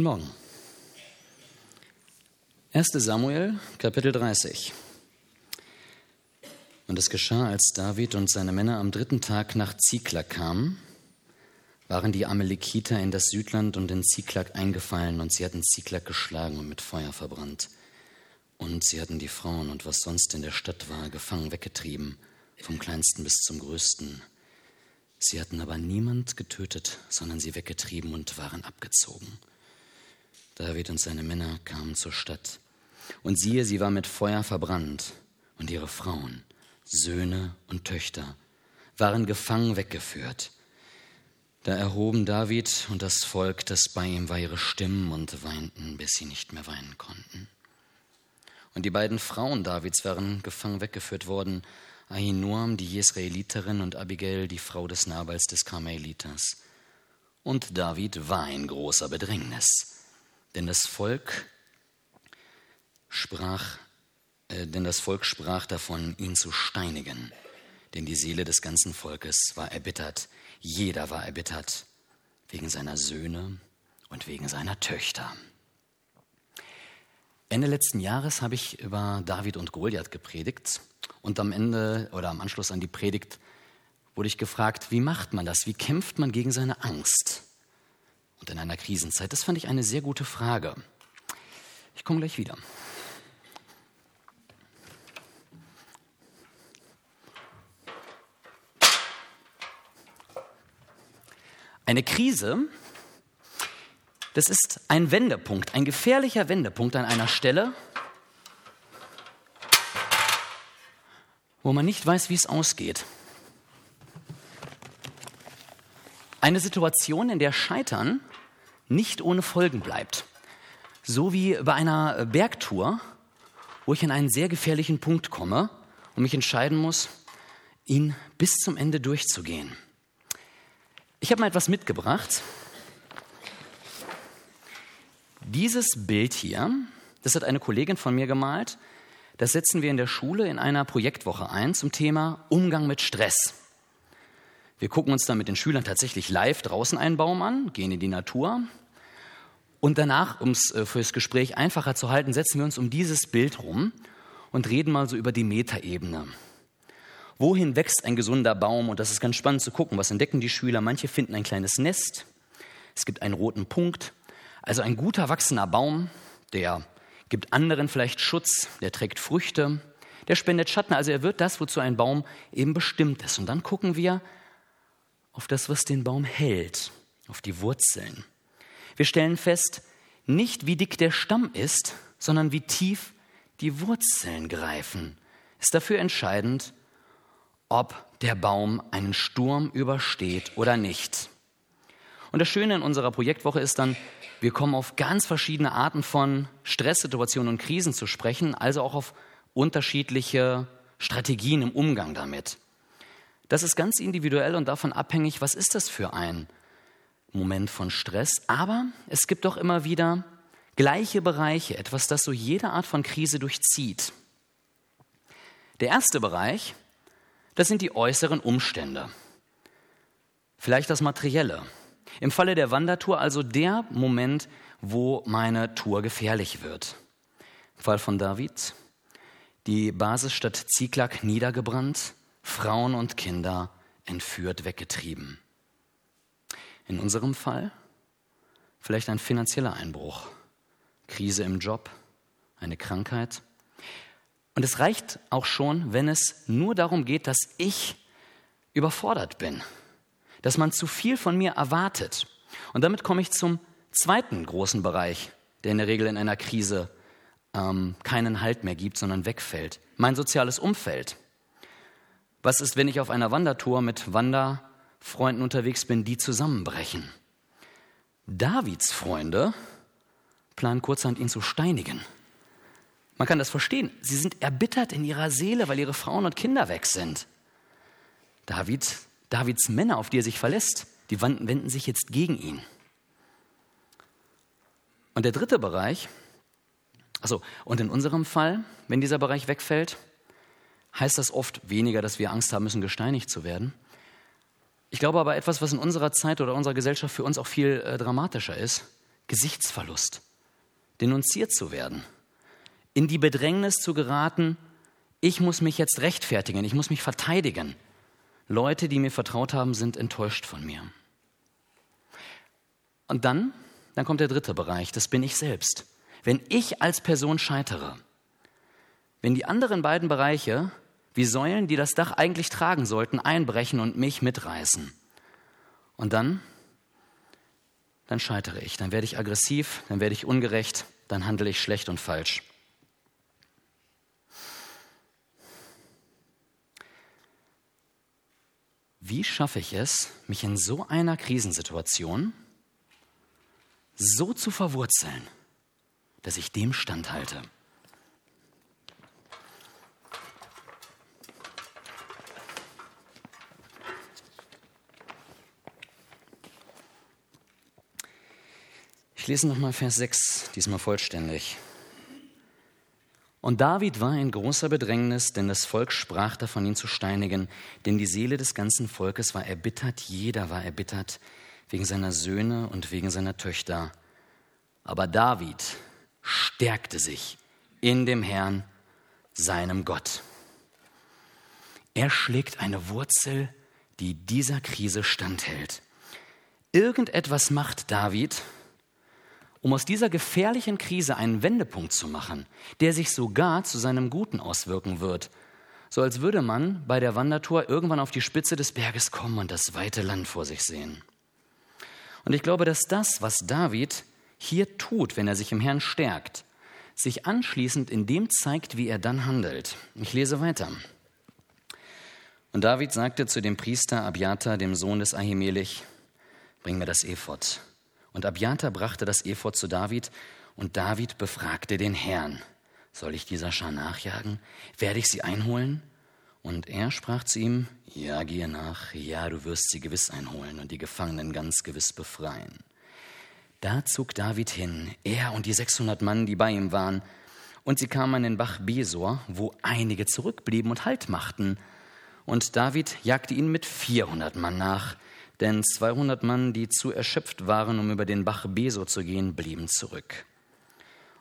Guten Morgen. 1. Samuel, Kapitel 30. Und es geschah, als David und seine Männer am dritten Tag nach Ziklag kamen, waren die Amalekiter in das Südland und in Ziklag eingefallen und sie hatten Ziklag geschlagen und mit Feuer verbrannt. Und sie hatten die Frauen und was sonst in der Stadt war, gefangen weggetrieben, vom kleinsten bis zum größten. Sie hatten aber niemand getötet, sondern sie weggetrieben und waren abgezogen. David und seine Männer kamen zur Stadt. Und siehe, sie war mit Feuer verbrannt, und ihre Frauen, Söhne und Töchter waren gefangen weggeführt. Da erhoben David und das Volk, das bei ihm war, ihre Stimmen und weinten, bis sie nicht mehr weinen konnten. Und die beiden Frauen Davids waren gefangen weggeführt worden, Ahinoam, die Jesraeliterin, und Abigail, die Frau des Nabals des Karmeliters. Und David war in großer Bedrängnis. Denn das Volk sprach, äh, denn das Volk sprach davon, ihn zu steinigen. Denn die Seele des ganzen Volkes war erbittert. Jeder war erbittert wegen seiner Söhne und wegen seiner Töchter. Ende letzten Jahres habe ich über David und Goliath gepredigt und am Ende oder am Anschluss an die Predigt wurde ich gefragt, wie macht man das? Wie kämpft man gegen seine Angst? Und in einer Krisenzeit? Das fand ich eine sehr gute Frage. Ich komme gleich wieder. Eine Krise, das ist ein Wendepunkt, ein gefährlicher Wendepunkt an einer Stelle, wo man nicht weiß, wie es ausgeht. Eine Situation, in der Scheitern nicht ohne Folgen bleibt. So wie bei einer Bergtour, wo ich an einen sehr gefährlichen Punkt komme und mich entscheiden muss, ihn bis zum Ende durchzugehen. Ich habe mal etwas mitgebracht. Dieses Bild hier, das hat eine Kollegin von mir gemalt. Das setzen wir in der Schule in einer Projektwoche ein zum Thema Umgang mit Stress. Wir gucken uns dann mit den Schülern tatsächlich live draußen einen Baum an, gehen in die Natur, und danach, um es äh, fürs Gespräch einfacher zu halten, setzen wir uns um dieses Bild rum und reden mal so über die Metaebene. Wohin wächst ein gesunder Baum? Und das ist ganz spannend zu gucken. Was entdecken die Schüler? Manche finden ein kleines Nest. Es gibt einen roten Punkt. Also ein guter wachsender Baum, der gibt anderen vielleicht Schutz, der trägt Früchte, der spendet Schatten. Also er wird das, wozu ein Baum eben bestimmt ist. Und dann gucken wir auf das, was den Baum hält, auf die Wurzeln. Wir stellen fest, nicht wie dick der Stamm ist, sondern wie tief die Wurzeln greifen. Ist dafür entscheidend, ob der Baum einen Sturm übersteht oder nicht. Und das Schöne in unserer Projektwoche ist dann, wir kommen auf ganz verschiedene Arten von Stresssituationen und Krisen zu sprechen, also auch auf unterschiedliche Strategien im Umgang damit. Das ist ganz individuell und davon abhängig, was ist das für ein Moment von Stress, aber es gibt doch immer wieder gleiche Bereiche, etwas, das so jede Art von Krise durchzieht. Der erste Bereich, das sind die äußeren Umstände. Vielleicht das Materielle. Im Falle der Wandertour also der Moment, wo meine Tour gefährlich wird. Im Fall von David, die Basisstadt Ziklag niedergebrannt, Frauen und Kinder entführt, weggetrieben. In unserem Fall vielleicht ein finanzieller Einbruch, Krise im Job, eine Krankheit. Und es reicht auch schon, wenn es nur darum geht, dass ich überfordert bin, dass man zu viel von mir erwartet. Und damit komme ich zum zweiten großen Bereich, der in der Regel in einer Krise ähm, keinen Halt mehr gibt, sondern wegfällt. Mein soziales Umfeld. Was ist, wenn ich auf einer Wandertour mit Wander Freunden unterwegs bin, die zusammenbrechen. Davids Freunde planen kurzerhand ihn zu steinigen. Man kann das verstehen. Sie sind erbittert in ihrer Seele, weil ihre Frauen und Kinder weg sind. David, Davids Männer, auf die er sich verlässt, die wenden sich jetzt gegen ihn. Und der dritte Bereich, also und in unserem Fall, wenn dieser Bereich wegfällt, heißt das oft weniger, dass wir Angst haben müssen, gesteinigt zu werden, ich glaube aber etwas, was in unserer Zeit oder unserer Gesellschaft für uns auch viel äh, dramatischer ist. Gesichtsverlust, denunziert zu werden, in die Bedrängnis zu geraten, ich muss mich jetzt rechtfertigen, ich muss mich verteidigen. Leute, die mir vertraut haben, sind enttäuscht von mir. Und dann, dann kommt der dritte Bereich, das bin ich selbst. Wenn ich als Person scheitere, wenn die anderen beiden Bereiche wie Säulen, die das Dach eigentlich tragen sollten, einbrechen und mich mitreißen. Und dann, dann scheitere ich, dann werde ich aggressiv, dann werde ich ungerecht, dann handle ich schlecht und falsch. Wie schaffe ich es, mich in so einer Krisensituation so zu verwurzeln, dass ich dem standhalte? Ich lese nochmal Vers 6, diesmal vollständig. Und David war in großer Bedrängnis, denn das Volk sprach davon, ihn zu steinigen, denn die Seele des ganzen Volkes war erbittert, jeder war erbittert, wegen seiner Söhne und wegen seiner Töchter. Aber David stärkte sich in dem Herrn, seinem Gott. Er schlägt eine Wurzel, die dieser Krise standhält. Irgendetwas macht David, um aus dieser gefährlichen Krise einen Wendepunkt zu machen, der sich sogar zu seinem Guten auswirken wird. So als würde man bei der Wandertour irgendwann auf die Spitze des Berges kommen und das weite Land vor sich sehen. Und ich glaube, dass das, was David hier tut, wenn er sich im Herrn stärkt, sich anschließend in dem zeigt, wie er dann handelt. Ich lese weiter. Und David sagte zu dem Priester Abiatar, dem Sohn des Ahimelech, bring mir das Ephod. Und Abiatar brachte das Ephod zu David, und David befragte den Herrn. Soll ich dieser Schar nachjagen? Werde ich sie einholen? Und er sprach zu ihm, ja, gehe nach, ja, du wirst sie gewiss einholen und die Gefangenen ganz gewiss befreien. Da zog David hin, er und die 600 Mann, die bei ihm waren, und sie kamen an den Bach Besor, wo einige zurückblieben und Halt machten. Und David jagte ihnen mit 400 Mann nach, denn 200 Mann, die zu erschöpft waren, um über den Bach Beso zu gehen, blieben zurück.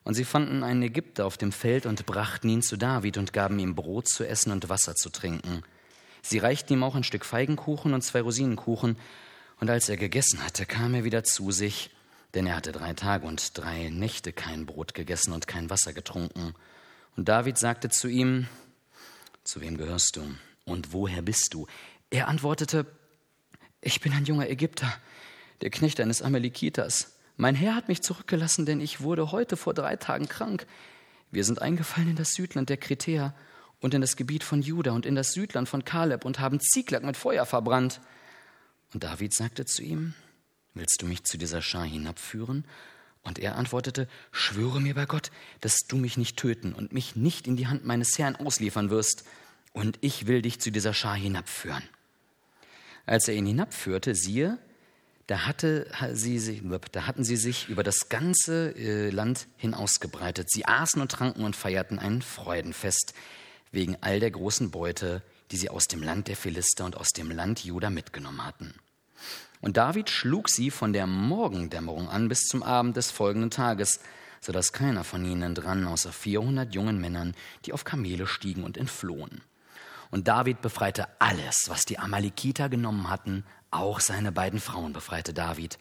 Und sie fanden einen Ägypter auf dem Feld und brachten ihn zu David und gaben ihm Brot zu essen und Wasser zu trinken. Sie reichten ihm auch ein Stück Feigenkuchen und zwei Rosinenkuchen, und als er gegessen hatte, kam er wieder zu sich, denn er hatte drei Tage und drei Nächte kein Brot gegessen und kein Wasser getrunken. Und David sagte zu ihm, Zu wem gehörst du? Und woher bist du? Er antwortete, ich bin ein junger Ägypter, der Knecht eines Amalekitas. Mein Herr hat mich zurückgelassen, denn ich wurde heute vor drei Tagen krank. Wir sind eingefallen in das Südland der Kretäer und in das Gebiet von Juda und in das Südland von Kaleb und haben Zieglak mit Feuer verbrannt. Und David sagte zu ihm, Willst du mich zu dieser Schar hinabführen? Und er antwortete, Schwöre mir bei Gott, dass du mich nicht töten und mich nicht in die Hand meines Herrn ausliefern wirst, und ich will dich zu dieser Schar hinabführen. Als er ihn hinabführte, siehe, da, hatte sie, da hatten sie sich über das ganze äh, Land hin ausgebreitet. Sie aßen und tranken und feierten ein Freudenfest wegen all der großen Beute, die sie aus dem Land der Philister und aus dem Land Juda mitgenommen hatten. Und David schlug sie von der Morgendämmerung an bis zum Abend des folgenden Tages, so dass keiner von ihnen entrann, außer 400 jungen Männern, die auf Kamele stiegen und entflohen. Und David befreite alles, was die Amalekiter genommen hatten, auch seine beiden Frauen befreite David.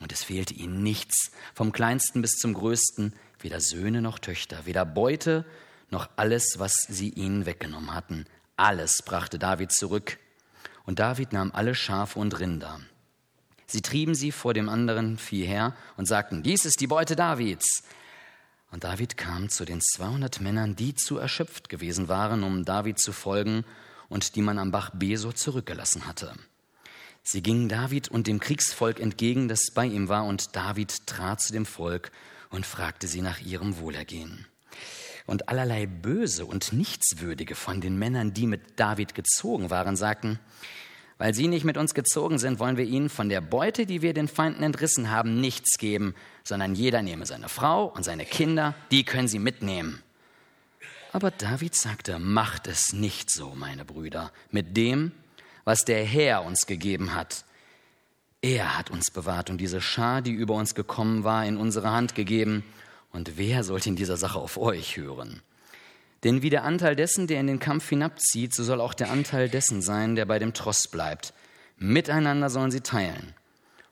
Und es fehlte ihnen nichts, vom kleinsten bis zum größten, weder Söhne noch Töchter, weder Beute noch alles, was sie ihnen weggenommen hatten. Alles brachte David zurück. Und David nahm alle Schafe und Rinder. Sie trieben sie vor dem anderen Vieh her und sagten, dies ist die Beute Davids. Und David kam zu den 200 Männern, die zu erschöpft gewesen waren, um David zu folgen und die man am Bach Besor zurückgelassen hatte. Sie gingen David und dem Kriegsvolk entgegen, das bei ihm war, und David trat zu dem Volk und fragte sie nach ihrem Wohlergehen. Und allerlei Böse und Nichtswürdige von den Männern, die mit David gezogen waren, sagten, weil sie nicht mit uns gezogen sind, wollen wir ihnen von der Beute, die wir den Feinden entrissen haben, nichts geben, sondern jeder nehme seine Frau und seine Kinder, die können sie mitnehmen. Aber David sagte, macht es nicht so, meine Brüder, mit dem, was der Herr uns gegeben hat. Er hat uns bewahrt und diese Schar, die über uns gekommen war, in unsere Hand gegeben. Und wer sollte in dieser Sache auf euch hören? Denn wie der Anteil dessen, der in den Kampf hinabzieht, so soll auch der Anteil dessen sein, der bei dem Tross bleibt. Miteinander sollen sie teilen.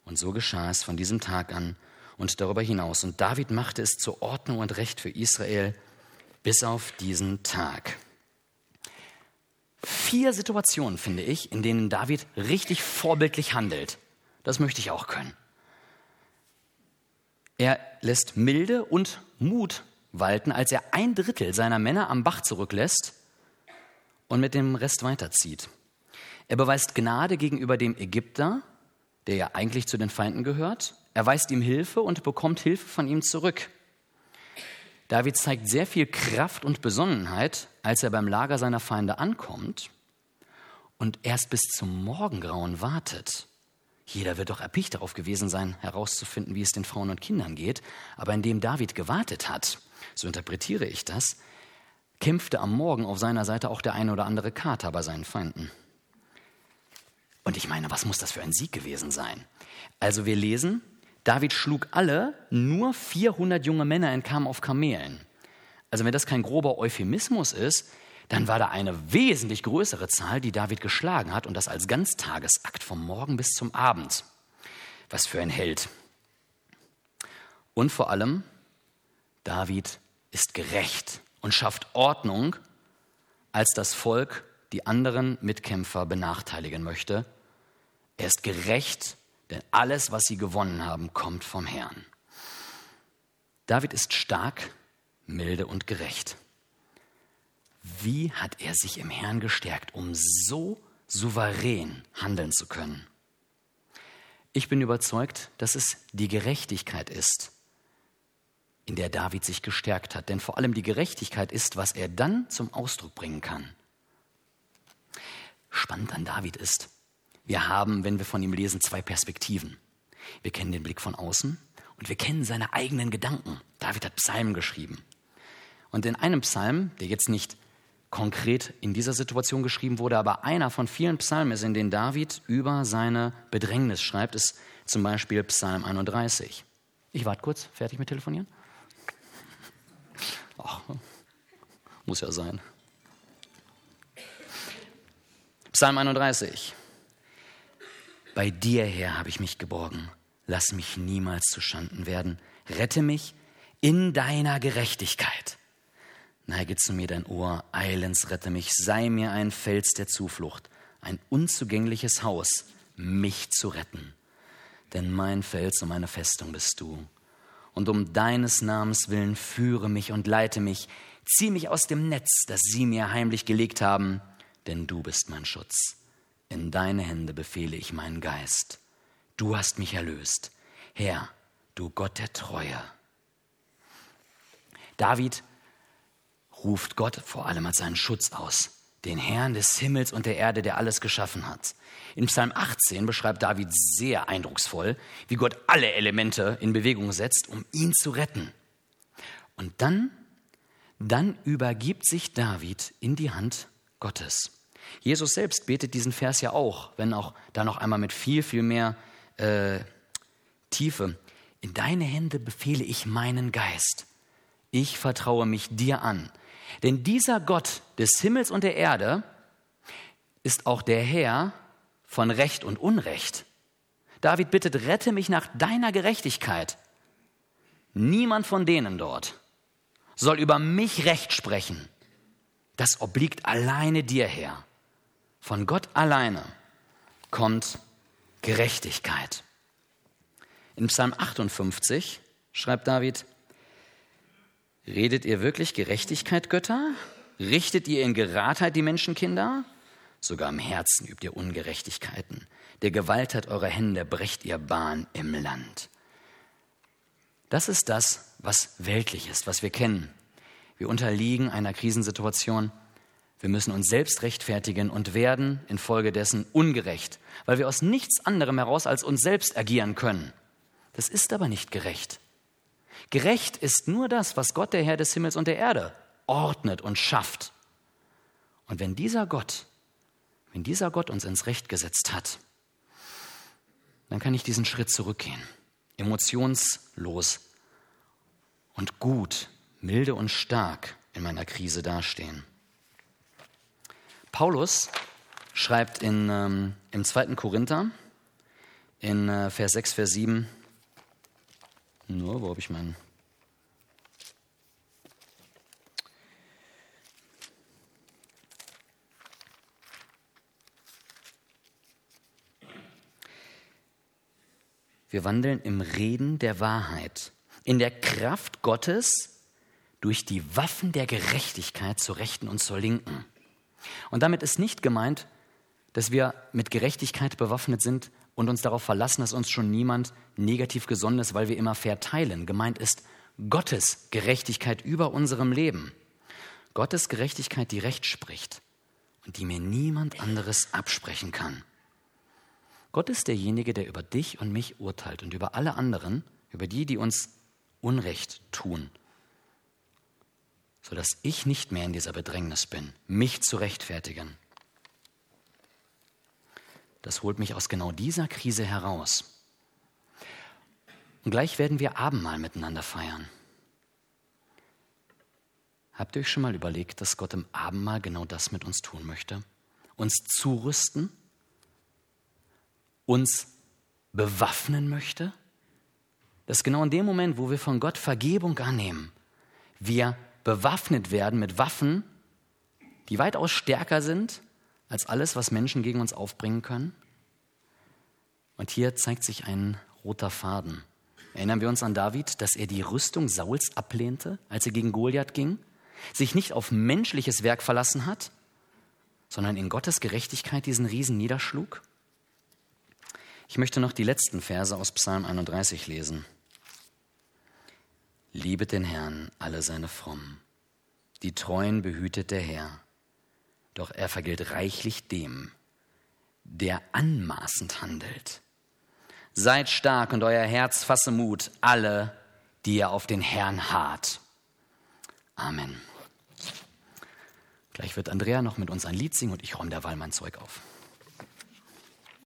Und so geschah es von diesem Tag an und darüber hinaus. Und David machte es zur Ordnung und Recht für Israel bis auf diesen Tag. Vier Situationen, finde ich, in denen David richtig vorbildlich handelt. Das möchte ich auch können. Er lässt Milde und Mut walten, als er ein Drittel seiner Männer am Bach zurücklässt und mit dem Rest weiterzieht. Er beweist Gnade gegenüber dem Ägypter, der ja eigentlich zu den Feinden gehört. Er weist ihm Hilfe und bekommt Hilfe von ihm zurück. David zeigt sehr viel Kraft und Besonnenheit, als er beim Lager seiner Feinde ankommt und erst bis zum Morgengrauen wartet. Jeder wird doch erpicht darauf gewesen sein, herauszufinden, wie es den Frauen und Kindern geht. Aber indem David gewartet hat, so interpretiere ich das, kämpfte am Morgen auf seiner Seite auch der eine oder andere Kater bei seinen Feinden. Und ich meine, was muss das für ein Sieg gewesen sein? Also wir lesen, David schlug alle, nur 400 junge Männer entkamen auf Kamelen. Also wenn das kein grober Euphemismus ist, dann war da eine wesentlich größere Zahl, die David geschlagen hat und das als Ganztagesakt vom Morgen bis zum Abend. Was für ein Held. Und vor allem, David ist gerecht und schafft Ordnung, als das Volk die anderen Mitkämpfer benachteiligen möchte. Er ist gerecht, denn alles, was sie gewonnen haben, kommt vom Herrn. David ist stark, milde und gerecht. Wie hat er sich im Herrn gestärkt, um so souverän handeln zu können? Ich bin überzeugt, dass es die Gerechtigkeit ist, in der David sich gestärkt hat. Denn vor allem die Gerechtigkeit ist, was er dann zum Ausdruck bringen kann. Spannend an David ist, wir haben, wenn wir von ihm lesen, zwei Perspektiven. Wir kennen den Blick von außen und wir kennen seine eigenen Gedanken. David hat Psalmen geschrieben. Und in einem Psalm, der jetzt nicht konkret in dieser Situation geschrieben wurde, aber einer von vielen Psalmen ist, in denen David über seine Bedrängnis schreibt, ist zum Beispiel Psalm 31. Ich warte kurz, fertig mit Telefonieren? Ach, muss ja sein. Psalm 31. Bei dir, Herr, habe ich mich geborgen. Lass mich niemals zu Schanden werden. Rette mich in deiner Gerechtigkeit. Neige zu mir dein Ohr, eilends rette mich, sei mir ein Fels der Zuflucht, ein unzugängliches Haus, mich zu retten. Denn mein Fels und meine Festung bist du. Und um deines Namens willen führe mich und leite mich, zieh mich aus dem Netz, das sie mir heimlich gelegt haben, denn du bist mein Schutz. In deine Hände befehle ich meinen Geist. Du hast mich erlöst. Herr, du Gott der Treue. David ruft Gott vor allem als seinen Schutz aus, den Herrn des Himmels und der Erde, der alles geschaffen hat. In Psalm 18 beschreibt David sehr eindrucksvoll, wie Gott alle Elemente in Bewegung setzt, um ihn zu retten. Und dann, dann übergibt sich David in die Hand Gottes. Jesus selbst betet diesen Vers ja auch, wenn auch da noch einmal mit viel, viel mehr äh, Tiefe. In deine Hände befehle ich meinen Geist. Ich vertraue mich dir an. Denn dieser Gott des Himmels und der Erde ist auch der Herr von Recht und Unrecht. David bittet, rette mich nach deiner Gerechtigkeit. Niemand von denen dort soll über mich Recht sprechen. Das obliegt alleine dir, Herr. Von Gott alleine kommt Gerechtigkeit. In Psalm 58 schreibt David, Redet ihr wirklich Gerechtigkeit, Götter? Richtet ihr in Geradheit die Menschenkinder? Sogar im Herzen übt ihr Ungerechtigkeiten. Der Gewaltheit eurer Hände brecht ihr Bahn im Land. Das ist das, was weltlich ist, was wir kennen. Wir unterliegen einer Krisensituation. Wir müssen uns selbst rechtfertigen und werden infolgedessen ungerecht, weil wir aus nichts anderem heraus als uns selbst agieren können. Das ist aber nicht gerecht. Gerecht ist nur das, was Gott, der Herr des Himmels und der Erde, ordnet und schafft. Und wenn dieser Gott, wenn dieser Gott uns ins Recht gesetzt hat, dann kann ich diesen Schritt zurückgehen, emotionslos und gut, milde und stark in meiner Krise dastehen. Paulus schreibt in, ähm, im 2. Korinther in äh, Vers 6, Vers 7, nur, wo habe ich meinen Wir wandeln im Reden der Wahrheit, in der Kraft Gottes durch die Waffen der Gerechtigkeit zur Rechten und zur Linken. Und damit ist nicht gemeint, dass wir mit Gerechtigkeit bewaffnet sind und uns darauf verlassen, dass uns schon niemand negativ gesonnen ist, weil wir immer verteilen. Gemeint ist Gottes Gerechtigkeit über unserem Leben. Gottes Gerechtigkeit, die Recht spricht und die mir niemand anderes absprechen kann. Gott ist derjenige, der über dich und mich urteilt und über alle anderen, über die, die uns Unrecht tun, sodass ich nicht mehr in dieser Bedrängnis bin, mich zu rechtfertigen. Das holt mich aus genau dieser Krise heraus. Und gleich werden wir Abendmahl miteinander feiern. Habt ihr euch schon mal überlegt, dass Gott im Abendmahl genau das mit uns tun möchte? Uns zurüsten uns bewaffnen möchte? Dass genau in dem Moment, wo wir von Gott Vergebung annehmen, wir bewaffnet werden mit Waffen, die weitaus stärker sind als alles, was Menschen gegen uns aufbringen können? Und hier zeigt sich ein roter Faden. Erinnern wir uns an David, dass er die Rüstung Sauls ablehnte, als er gegen Goliath ging, sich nicht auf menschliches Werk verlassen hat, sondern in Gottes Gerechtigkeit diesen Riesen niederschlug? Ich möchte noch die letzten Verse aus Psalm 31 lesen. Liebet den Herrn, alle seine Frommen. Die Treuen behütet der Herr. Doch er vergilt reichlich dem, der anmaßend handelt. Seid stark und euer Herz fasse Mut, alle, die ihr auf den Herrn harrt. Amen. Gleich wird Andrea noch mit uns ein Lied singen und ich räume derweil mein Zeug auf.